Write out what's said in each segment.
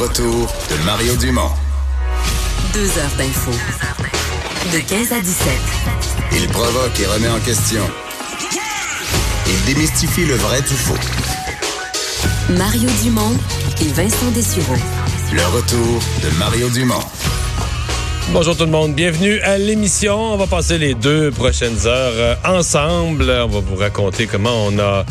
Retour de Mario Dumont. Deux heures d'info. De 15 à 17. Il provoque et remet en question. Il démystifie le vrai du faux. Mario Dumont et Vincent Dessureau. Le retour de Mario Dumont. Bonjour tout le monde, bienvenue à l'émission. On va passer les deux prochaines heures euh, ensemble. On va vous raconter comment on a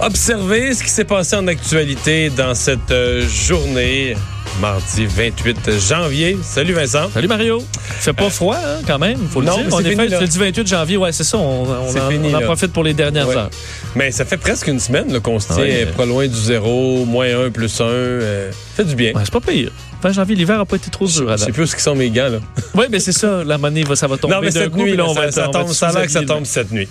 observé ce qui s'est passé en actualité dans cette euh, journée. Mardi 28 janvier. Salut Vincent. Salut Mario. fait pas froid hein, quand même, faut le non, dire. mais On c'est du 28 janvier, ouais, c'est ça. On, en, fini, on en là. profite pour les dernières Ouais. heures. Mais ça fait presque une semaine qu'on se tient Ouais. pas loin du zéro, moins un, plus un. euh, fait du bien. Ouais, c'est pas pire. Fin janvier, l'hiver a pas été trop dur. Je sais plus ce qui sont mes gants là. Oui, mais c'est ça. La monnaie, va, ça va tomber Non, mais cette coup, nuit, là, on ça, va ça tombe, ça a l'air que ça tombe cette nuit.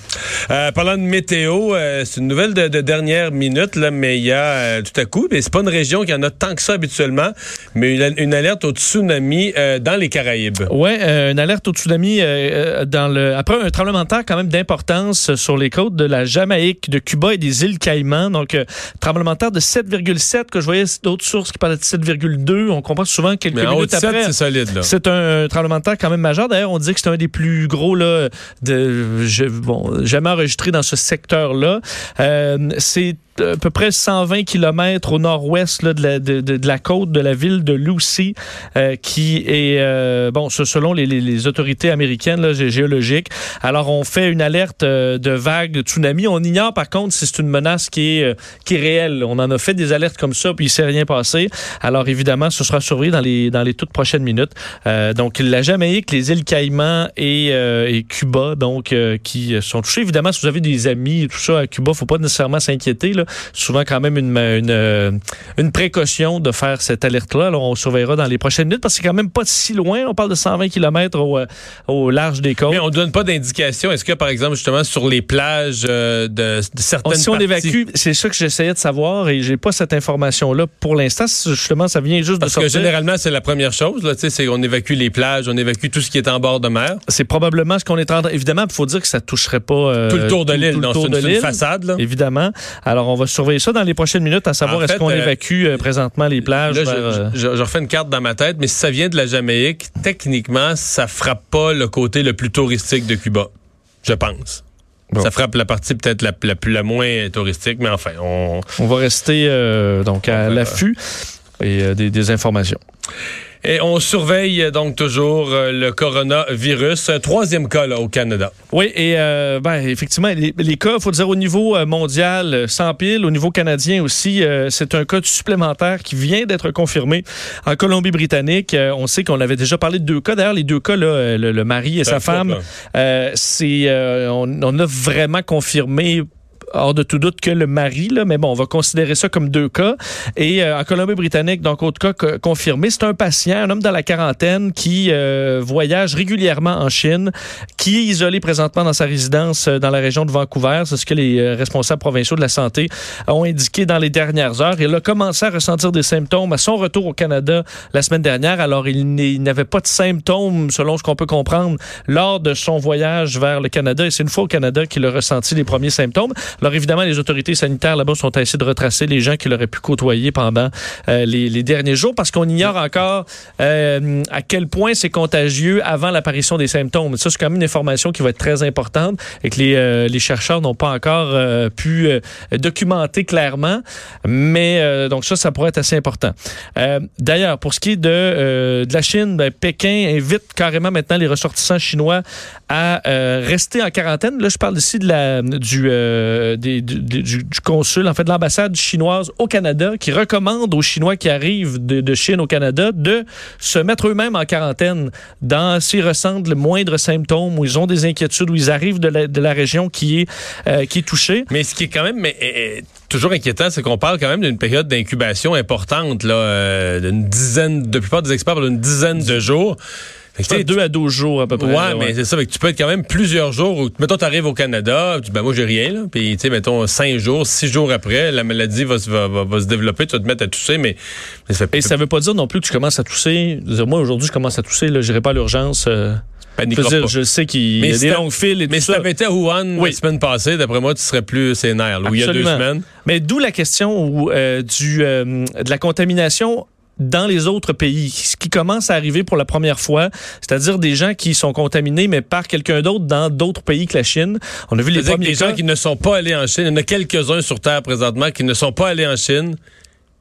Euh, parlant de météo, euh, c'est une nouvelle de, de dernière minute, là, mais il y a euh, tout à coup, mais c'est pas une région qui en a tant que ça habituellement, mais une, une alerte au tsunami dans les Caraïbes. Euh, une alerte au tsunami dans le après un tremblement de terre quand même d'importance sur les côtes de la Jamaïque, de Cuba et des îles Caïmans. Donc tremblement de terre de 7,7 que je voyais d'autres sources qui parlaient de 7,2. On comprend souvent quelques Mais minutes de 7, après. c'est solide. Là. C'est un tremblement de terre quand même majeur. D'ailleurs, on dit que c'est un des plus gros là, de, je- bon, jamais enregistré dans ce secteur-là. Euh, c'est à peu près 120 km au nord-ouest de, la, de, de- la côte de la ville de Lucy, euh, qui est, euh, bon, ce- selon les, les- les autorités américaines là, gé- géologiques. Alors, on fait une alerte euh, de vague de tsunami. On ignore par contre si c'est une menace qui est, euh, qui est réelle. On en a fait des alertes comme ça, puis il s'est rien passé. Alors, évidemment, ce sera surveillé dans les, dans les toutes prochaines minutes. Euh, donc, la Jamaïque, les îles Caïmans et, euh, et Cuba, donc, euh, qui sont touchés. Évidemment, si vous avez des amis tout ça à Cuba, faut pas nécessairement s'inquiéter. là. Souvent, quand même, une, une, euh, une précaution de faire cette alerte-là. Alors, on surveillera dans les prochaines minutes parce que c'est quand même pas si loin. On parle de 120 km au, euh, au large des côtes. Mais on donne pas d'indication. Est-ce que, par exemple, justement, sur les plages euh, de, de certaines si on parties- évacue, c'est ça que j'essayais de savoir et j'ai pas cette information-là pour l'instant. Justement, ça vient juste Parce de que sortir. généralement, c'est la première chose. Là, tu sais, c'est qu'on évacue les plages, on évacue tout ce qui est en bord de mer. C'est probablement ce qu'on est en train. Évidemment, il faut dire que ça toucherait pas euh, Tout le tour de l'île. c'est une, une façade. Là. Évidemment. Alors, on va surveiller ça dans les prochaines minutes, à savoir En est-ce qu'on euh, évacue euh, présentement les plages. Là, je, vers, euh, je- je refais une carte dans ma tête, mais si ça vient de la Jamaïque, techniquement, ça frappe pas le côté le plus touristique de Cuba. Je pense. Bon. Ça frappe la partie peut-être la, la, plus- la moins touristique, mais enfin, on, On va rester euh, donc à On l'affût et euh, des, des informations. Et on surveille euh, donc toujours euh, le coronavirus. Un troisième cas là, au Canada. Oui, et euh, ben, effectivement, les, les cas, il faut dire, au niveau euh, mondial, sans pile, au niveau canadien aussi, euh, c'est un cas supplémentaire qui vient d'être confirmé en Colombie-Britannique. Euh, on sait qu'on avait déjà parlé de deux cas. D'ailleurs, les deux cas, là, le, le mari et sa femme, c'est, euh, on, on a vraiment confirmé hors de tout doute que le mari, là, mais bon, on va considérer ça comme deux cas. Et euh, en Colombie-Britannique, donc autre cas co- confirmé, c'est un patient, un homme dans la quarantaine qui euh, voyage régulièrement en Chine, qui est isolé présentement dans sa résidence euh, dans la région de Vancouver. C'est ce que les euh, responsables provinciaux de la santé ont indiqué dans les dernières heures. Il a commencé à ressentir des symptômes à son retour au Canada la semaine dernière. Alors, il n'avait pas de symptômes, selon ce qu'on peut comprendre, lors de son voyage vers le Canada. Et c'est une fois au Canada qu'il a ressenti les premiers symptômes. Alors évidemment, les autorités sanitaires là-bas sont à essayer de retracer les gens qu'il aurait pu côtoyer pendant euh, les, derniers jours parce qu'on ignore encore euh, à quel point c'est contagieux avant l'apparition des symptômes. Ça, c'est quand même une information qui va être très importante et que les, euh, chercheurs n'ont pas encore pu documenter clairement. Mais donc ça, ça pourrait être assez important. D'ailleurs, pour ce qui est de, la Chine, ben, Pékin invite carrément maintenant les ressortissants chinois à rester en quarantaine. Là, je parle ici de la, du, des- du, consul, en fait, de l'ambassade chinoise au Canada, qui recommande aux Chinois qui arrivent de, de Chine au Canada de se mettre eux-mêmes en quarantaine dans s'ils ressentent le moindre symptôme, où ils ont des inquiétudes, où ils arrivent de la, de la région qui est, euh, qui est touchée. Mais ce qui est quand même mais, euh, toujours inquiétant, c'est qu'on parle quand même d'une période d'incubation importante, là, euh, d'une dizaine, de plupart des experts d'une dizaine de jours. Fait que, à 12 jours à peu près. Ouais, là, mais c'est ça. Fait que tu peux être quand même plusieurs jours. Où, mettons, tu arrives au Canada, tu dis, ben moi, j'ai rien. Là, puis, tu sais, mettons, cinq jours, six jours après, la maladie va, se- va, va, va se développer. Tu vas te mettre à tousser, mais, mais ça fait Et ça veut pas dire non plus que tu commences à tousser. Dire, Moi, aujourd'hui, je commence à tousser. Je n'irai pas à l'urgence. euh, je dire, sais qu'il Mais y a si des longues files et Mais tout si ça. t'avais été à Wuhan Oui. la semaine passée, d'après moi, tu serais plus sénère. là, où il y a deux semaines. Mais d'où la question où, euh, du, euh, de la contamination dans les autres pays, ce qui commence à arriver pour la première fois, c'est-à-dire des gens qui sont contaminés, mais par quelqu'un d'autre dans d'autres pays que la Chine. On a vu les premiers des gens qui ne sont pas allés en Chine, il y en a quelques-uns sur Terre présentement qui ne sont pas allés en Chine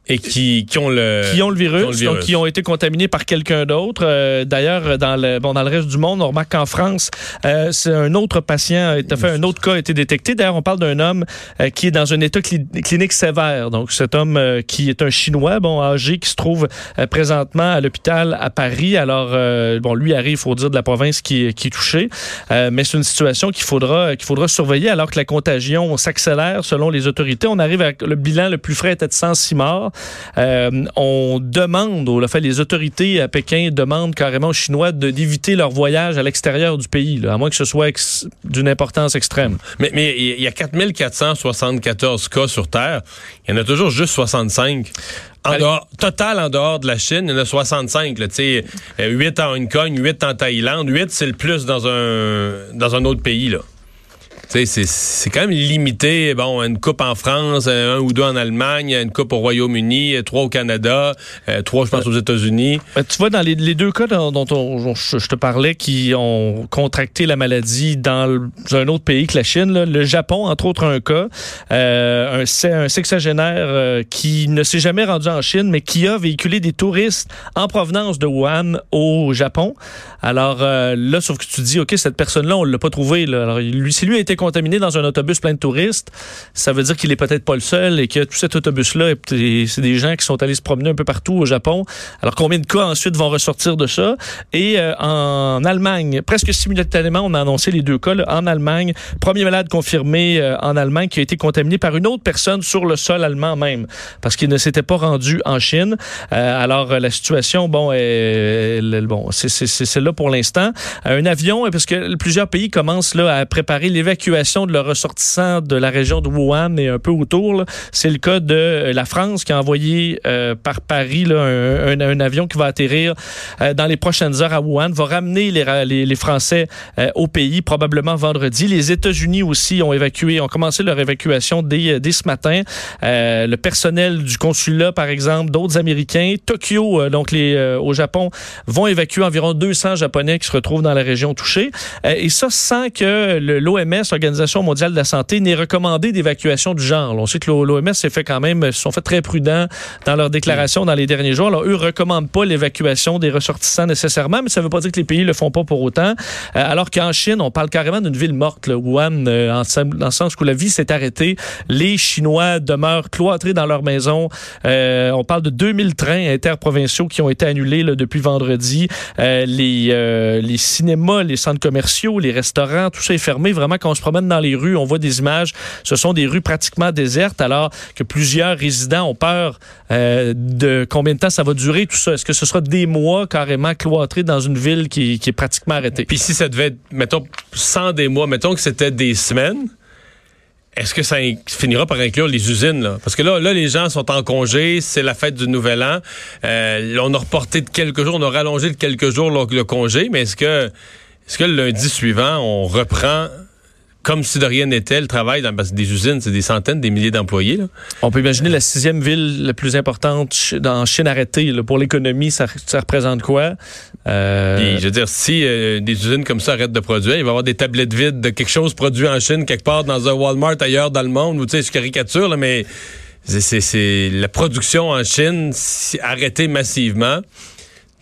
et qui, qui ont le qui ont le virus, qui ont le virus. donc qui ont été contaminés par quelqu'un d'autre. Euh, D'ailleurs, dans le bon dans le reste du monde, on remarque qu'en France, euh, c'est un autre patient, été fait un autre cas a été détecté. D'ailleurs, on parle d'un homme euh, qui est dans un état cli- clinique sévère. Donc, cet homme euh, qui est un chinois, bon âgé, qui se trouve euh, présentement à l'hôpital à Paris. Alors, euh, bon, lui arrive, faut dire, de la province qui, qui est touchée, Euh, mais c'est une situation qu'il faudra qu'il faudra surveiller alors que la contagion s'accélère selon les autorités. On arrive avec le bilan le plus frais était de 106 morts. Euh, on demande, ou, en fait, les autorités à Pékin demandent carrément aux Chinois de- d'éviter leur voyage à l'extérieur du pays, là, à moins que ce soit d'une importance extrême. Mais, mais il y a 4474 cas sur Terre. Il y en a toujours juste 65. En dehors, total en dehors de la Chine, il y en a 65. Là, tu sais, euh, 8 en Hong Kong, 8 en Thaïlande. 8, c'est le plus dans un, dans un autre pays. Là. C'est- quand même limité. Bon, une coupe en France, euh, un ou deux en Allemagne, une coupe au Royaume-Uni, euh, trois au Canada, euh, trois, je pense, aux États-Unis. Tu vois, dans les, deux cas dont, on- je, te parlais qui ont contracté la maladie dans un autre pays que la Chine, le Japon, entre autres, un cas, un, se- un sexagénaire qui ne s'est jamais rendu en Chine, mais qui a véhiculé des touristes en provenance de Wuhan au Japon. Alors là, sauf que tu dis, OK, cette personne-là, on l'a pas trouvé. Là. Alors, lui, si lui a été contaminé dans un autobus plein de touristes, ça veut dire qu'il est peut-être pas le seul et que tout cet autobus-là, est- c'est des gens qui sont allés se promener un peu partout au Japon. Alors, combien de cas ensuite vont ressortir de ça? Et euh, en Allemagne, presque simultanément, on a annoncé les deux cas. là. en Allemagne, premier malade confirmé euh, en Allemagne qui a été contaminé par une autre personne sur le sol allemand même, parce qu'il ne s'était pas rendu en Chine. Euh, alors, euh, la situation, bon, elle- bon c'est celle-là pour l'instant. Euh, un avion, parce que plusieurs pays commencent là, à préparer l'évacuation de leurs ressortissants de la région de Wuhan et un peu autour. C'est le cas de euh, la France qui a envoyé euh, par Paris là, un, avion qui va atterrir euh, dans les prochaines heures à Wuhan, va ramener les, les, les Français euh, au pays probablement vendredi. Les États-Unis aussi ont évacué, ont commencé leur évacuation dès, euh, dès ce matin. Euh, le personnel du consulat, par exemple, d'autres Américains, Tokyo, donc les, au Japon, vont évacuer environ 200 Japonais qui se retrouvent dans la région touchée. Et ça sans que l'OMS, l'Organisation mondiale de la santé, n'ait recommandé d'évacuation du genre. On sait que l'OMS s'est fait quand même, se sont fait très prudents dans leurs déclarations dans les derniers jours. Alors, eux recommandent pas l'évacuation des ressortissants nécessairement, mais ça veut pas dire que les pays le font pas pour autant. Euh, alors qu'en Chine, on parle carrément d'une ville morte, là, Wuhan, euh, en, dans le sens où la vie s'est arrêtée. Les Chinois demeurent cloîtrés dans leur maison. Euh, on parle de 2000 trains interprovinciaux qui ont été annulés depuis vendredi. Euh, les, euh, les cinémas, les centres commerciaux, les restaurants, tout ça est fermé. Vraiment, quand on se promène dans les rues, on voit des images. Ce sont des rues pratiquement désertes, alors que plusieurs résidents ont peur euh, de combien de temps ça va durer, tout ça. Est-ce que ce sera des mois carrément cloîtrés dans une ville qui, est pratiquement arrêtée? Puis si ça devait être, mettons, sans des mois, mettons que c'était des semaines, est-ce que ça in- finira par inclure les usines? Là? Parce que là, là, les gens sont en congé, c'est la fête du Nouvel An. Euh, on a reporté de quelques jours, on a rallongé de quelques jours le, le congé, mais est-ce que, est-ce que le lundi suivant, on reprend comme si de rien n'était le travail? Dans, parce que des usines, c'est des centaines, des milliers d'employés. là. On peut imaginer la sixième ville la plus importante dans Chine arrêtée. là. Pour l'économie, ça, ça représente quoi? Euh, Puis, je veux dire, si euh, des usines comme ça arrêtent de produire, il va y avoir des tablettes vides de quelque chose produit en Chine, quelque part dans un Walmart ailleurs dans le monde, ou tu sais, je caricature, là, mais c'est- c'est c'est la production en Chine arrêtée massivement.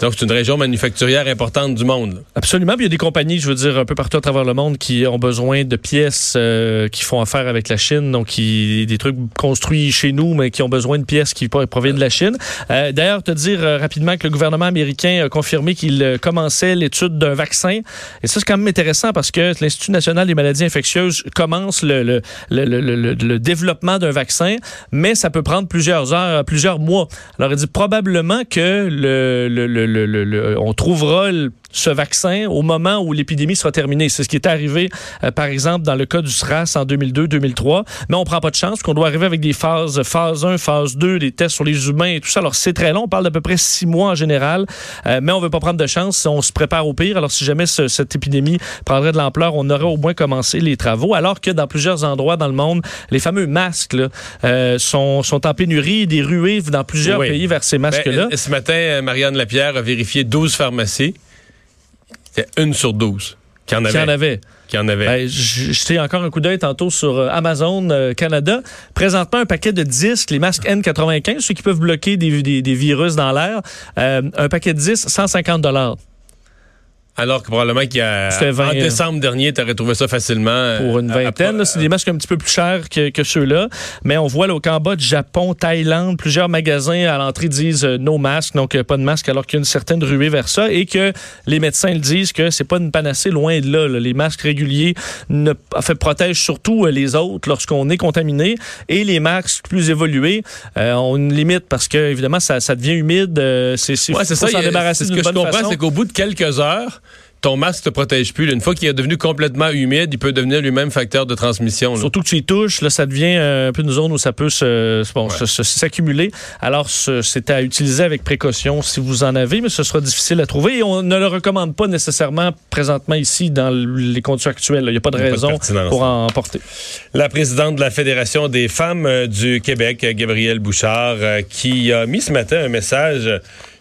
Donc, c'est une région manufacturière importante du monde. là. Absolument. Puis il y a des compagnies, je veux dire, un peu partout à travers le monde qui ont besoin de pièces euh, qui font affaire avec la Chine, donc qui, des trucs construits chez nous, mais qui ont besoin de pièces qui pro- proviennent de la Chine. Euh, D'ailleurs, te dire euh, rapidement que le gouvernement américain a confirmé qu'il euh, commençait l'étude d'un vaccin. Et ça, c'est quand même intéressant parce que l'Institut national des maladies infectieuses commence le, le, le- le- le développement d'un vaccin, mais ça peut prendre plusieurs heures, plusieurs mois. Alors, il dit probablement que le, le, le, le- on trouvera le- ce vaccin au moment où l'épidémie sera terminée. C'est ce qui est arrivé, euh, par exemple, dans le cas du SRAS en 2002-2003. Mais on prend pas de chance, qu'on doit arriver avec des phases, phase 1, phase 2, des tests sur les humains et tout ça. Alors, c'est très long. On parle d'à peu près six mois en général. Euh, mais on veut pas prendre de chance. On se prépare au pire. Alors, si jamais ce- cette épidémie prendrait de l'ampleur, on aurait au moins commencé les travaux. Alors que dans plusieurs endroits dans le monde, les fameux masques là, euh, sont, sont en pénurie, des ruées dans plusieurs Oui. pays vers ces masques-là. Ben, ce matin, euh, Marianne Lapierre a vérifié 12 pharmacies. C'était une sur 12 qui en Qui avait. en avait. Qui en avait. Ben, J'étais encore un coup d'œil tantôt sur euh, Amazon euh, Canada. Présentement, un paquet de disques, les masques N95, ceux qui peuvent bloquer des, des- des virus dans l'air. euh, un paquet de 10, 150 dollars Alors que probablement qu'il y a, C'était 20, en décembre dernier, tu aurais trouvé ça facilement. euh, pour une vingtaine. C'est des masques un petit peu plus chers que, que ceux-là. Mais on voit là, au Cambodge, Japon, Thaïlande, plusieurs magasins à l'entrée disent euh, no masque, donc euh, pas de masque, alors qu'il y a une certaine ruée vers ça et que les médecins le disent que c'est pas une panacée loin de là. là. Les masques réguliers ne, en fait, protègent surtout euh, les autres lorsqu'on est contaminé et les masques plus évolués euh, ont une limite parce que évidemment ça, ça devient humide. euh, c'est Ouais, ça. c'est ce que je comprends, c'est qu'au bout de quelques heures, ton masque te protège plus. Une fois qu'il est devenu complètement humide, il peut devenir lui-même facteur de transmission. là. Surtout que tu y touches, là, ça devient euh, un peu une zone où ça peut se- bon, Ouais. se- se- s'accumuler. Alors, ce- c'est à utiliser avec précaution si vous en avez, mais ce sera difficile à trouver. Et on ne le recommande pas nécessairement présentement ici dans les conditions actuelles. Il n'y a pas de pas raison pour en porter. La présidente de la Fédération des femmes euh, du Québec, Gabrielle Bouchard, euh, qui a mis ce matin un message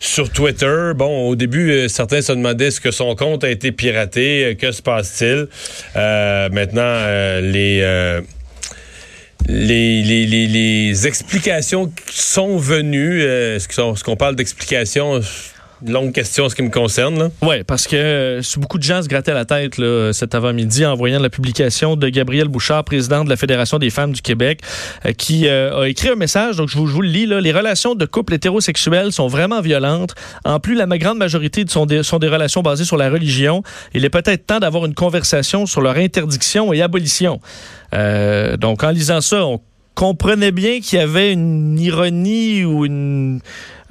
sur Twitter. Bon, au début, certains se demandaient est-ce que son compte a été piraté, euh, que se passe-t-il? Euh, maintenant, euh, les, euh, les, les, les, les explications sont venues. est-ce qu'on parle d'explications? Longue question en ce qui me concerne. Oui, parce que euh, beaucoup de gens se grattaient la tête là, cet avant-midi en voyant la publication de Gabrielle Bouchard, présidente de la Fédération des femmes du Québec, euh, qui euh, a écrit un message, donc je vous, le lis. Là, les relations de couple hétérosexuels sont vraiment violentes. En plus, la grande majorité sont des, sont des relations basées sur la religion. Il est peut-être temps d'avoir une conversation sur leur interdiction et abolition. Donc, en lisant ça, on comprenait bien qu'il y avait une ironie ou une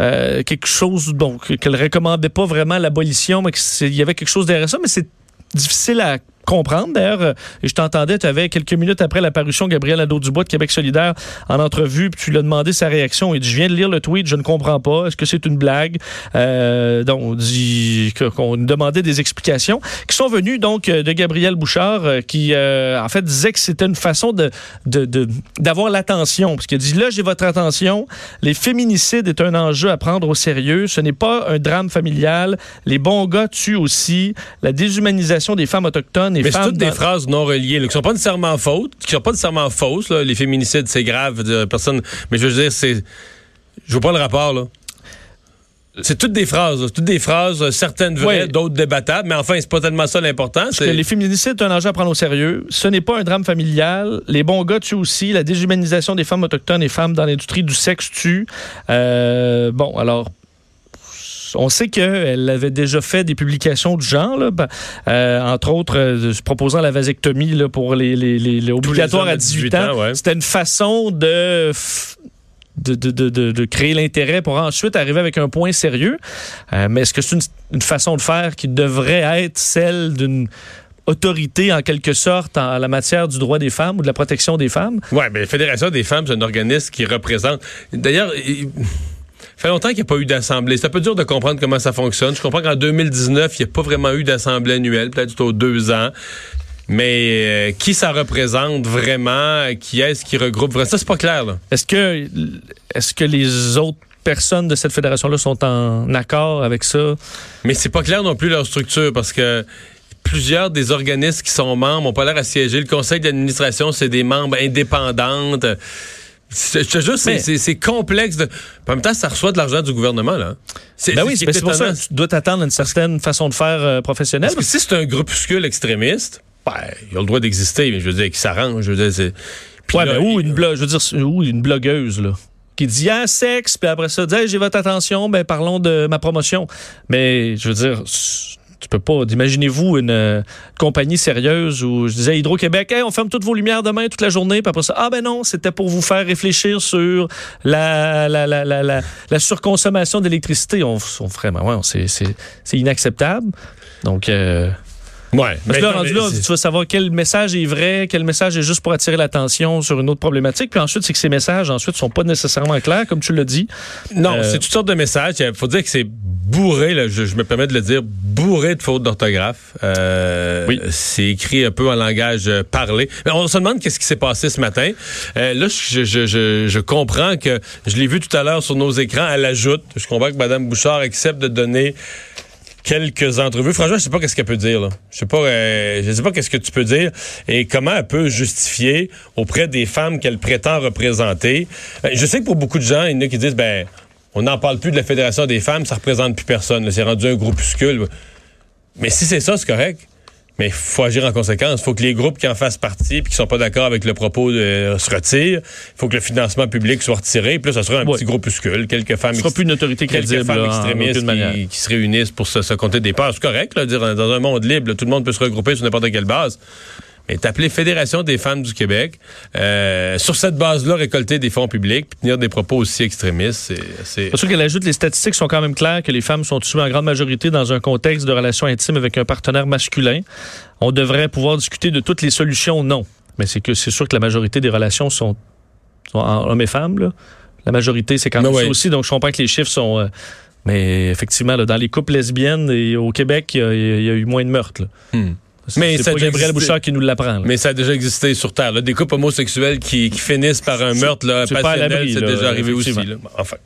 euh, quelque chose donc qu'elle recommandait pas vraiment l'abolition mais qu'il y avait quelque chose derrière ça mais c'est difficile à comprendre. D'ailleurs, euh, je t'entendais, tu avais quelques minutes après l'apparition Gabriel Nadeau-Dubois de Québec solidaire en entrevue, puis tu lui as demandé sa réaction. Il dit, je viens de lire le tweet, je ne comprends pas. Est-ce que c'est une blague? Euh, donc, on dit qu'on demandait des explications qui sont venues donc euh, de Gabriel Bouchard, qui en fait disait que c'était une façon de- d'avoir l'attention. Parce qu'il dit, là, j'ai votre attention. Les féminicides est un enjeu à prendre au sérieux. Ce n'est pas un drame familial. Les bons gars tuent aussi. La déshumanisation des femmes autochtones et Mais c'est toutes des phrases non reliées, là, qui sont pas nécessairement fautes, qui sont pas nécessairement fausses. là. Les féminicides, c'est grave, personne. Mais je veux dire, c'est. Je vois pas le rapport, là. C'est toutes des phrases, là. Toutes des phrases, euh, certaines vraies, d'autres débattables, mais enfin, c'est pas tellement ça l'important. Parce que c'est- les féminicides, c'est un enjeu à prendre au sérieux. Ce n'est pas un drame familial. Les bons gars tuent aussi. La déshumanisation des femmes autochtones et femmes dans l'industrie du sexe tue. Euh, bon, alors. On sait qu'elle avait déjà fait des publications du genre, là, ben, euh, entre autres euh, proposant la vasectomie là, pour les, les, les- les obligatoires à à 18 18 ans. ouais. C'était une façon de, f- de, de, de, de- de créer l'intérêt pour ensuite arriver avec un point sérieux. Euh, mais est-ce que c'est une, une façon de faire qui devrait être celle d'une autorité en quelque sorte en la matière du droit des femmes ou de la protection des femmes? Ouais, mais la Fédération des femmes, c'est un organisme qui représente. D'ailleurs, il ça fait longtemps qu'il n'y a pas eu d'assemblée. C'est un peu dur de comprendre comment ça fonctionne. Je comprends qu'en 2019, il n'y a pas vraiment eu d'assemblée annuelle, peut-être aux deux ans. Mais euh, qui ça représente vraiment? Qui est-ce qui regroupe vraiment? Ça, c'est pas clair. Est-ce que, est-ce que les autres personnes de cette fédération-là sont en accord avec ça? Mais c'est pas clair non plus leur structure parce que plusieurs des organismes qui sont membres n'ont pas l'air à siéger. Le conseil d'administration, c'est des membres indépendantes. C'est- Je te jure, c'est- complexe. De... En même temps, ça reçoit de l'argent du gouvernement, là. C'est Ben oui, qui c'est est c'est pour ça que tu dois t'attendre à une certaine façon de faire euh, professionnelle. Parce que si c'est un groupuscule extrémiste, ben, ils ont le droit d'exister, mais je veux dire, qui s'arrange. Je veux dire, c'est. Puis Ouais, là, où il- une, blo- je veux dire, où une blogueuse, là, qui dit ah, sexe, puis après ça, dit Hey, j'ai votre attention, ben parlons de ma promotion. Mais je veux dire, tu peux pas. Imaginez-vous une euh, compagnie sérieuse où je disais Hydro-Québec, Hey, on ferme toutes vos lumières demain, toute la journée, puis après ça, ah ben non, c'était pour vous faire réfléchir sur la, la, la, la, la, surconsommation d'électricité. On, on ben ouais, c'est inacceptable. Donc, euh, Ouais. parce mais que là, rendu là, tu vas savoir quel message est vrai, quel message est juste pour attirer l'attention sur une autre problématique. Puis ensuite, c'est que ces messages, ensuite, sont pas nécessairement clairs, comme tu l'as dit. Non, Euh, c'est toutes sortes de messages. Il faut dire que c'est bourré, là, je, je me permets de le dire, bourré de fautes d'orthographe. Euh, Oui. C'est écrit un peu en langage euh, parlé. Mais on se demande qu'est-ce qui s'est passé ce matin. Euh, là, je, je, je, je comprends que, je l'ai vu tout à l'heure sur nos écrans, elle ajoute, je comprends que Mme Bouchard accepte de donner quelques entrevues. Franchement, je sais pas qu'est-ce qu'elle peut dire. Là. Je sais pas, euh, je sais pas qu'est-ce que tu peux dire et comment elle peut justifier auprès des femmes qu'elle prétend représenter. Euh, Je sais que pour beaucoup de gens, il y en a qui disent ben on n'en parle plus de la Fédération des femmes, ça représente plus personne. C'est rendu un groupuscule. Mais si c'est ça, c'est correct. Mais il faut agir en conséquence. Il faut que les groupes qui en fassent partie puis qui sont pas d'accord avec le propos de, se retirent. Il faut que le financement public soit retiré. Puis là, ça sera un Ouais. petit groupuscule. Quelques femmes Ce sera plus une autorité quelques crédible femmes là, en extrémistes qui, qui se réunissent pour se, se compter des parts. C'est correct, là, dire dans un monde libre, là, tout le monde peut se regrouper sur n'importe quelle base. Mais t'appeler Fédération des femmes du Québec, euh, sur cette base-là, récolter des fonds publics, puis tenir des propos aussi extrémistes, c'est... c'est- sûr qu'elle ajoute les statistiques sont quand même claires que les femmes sont tuées en grande majorité dans un contexte de relation intime avec un partenaire masculin. On devrait pouvoir discuter de toutes les solutions, non. Mais c'est que c'est sûr que la majorité des relations sont, sont en hommes et femmes. Là. La majorité, c'est quand même Ah ouais. ça aussi. Donc, je comprends que les chiffres sont. euh, mais effectivement, là, dans les couples lesbiennes et au Québec, il y, a- il y a eu moins de meurtres. là. Hmm. Mais c'est Gabriel. Bouchard qui nous l'apprend. Mais ça a déjà existé sur Terre. là. Des couples homosexuels qui, qui finissent par un meurtre là, passionnel, c'est déjà arrivé aussi. là. Enfin.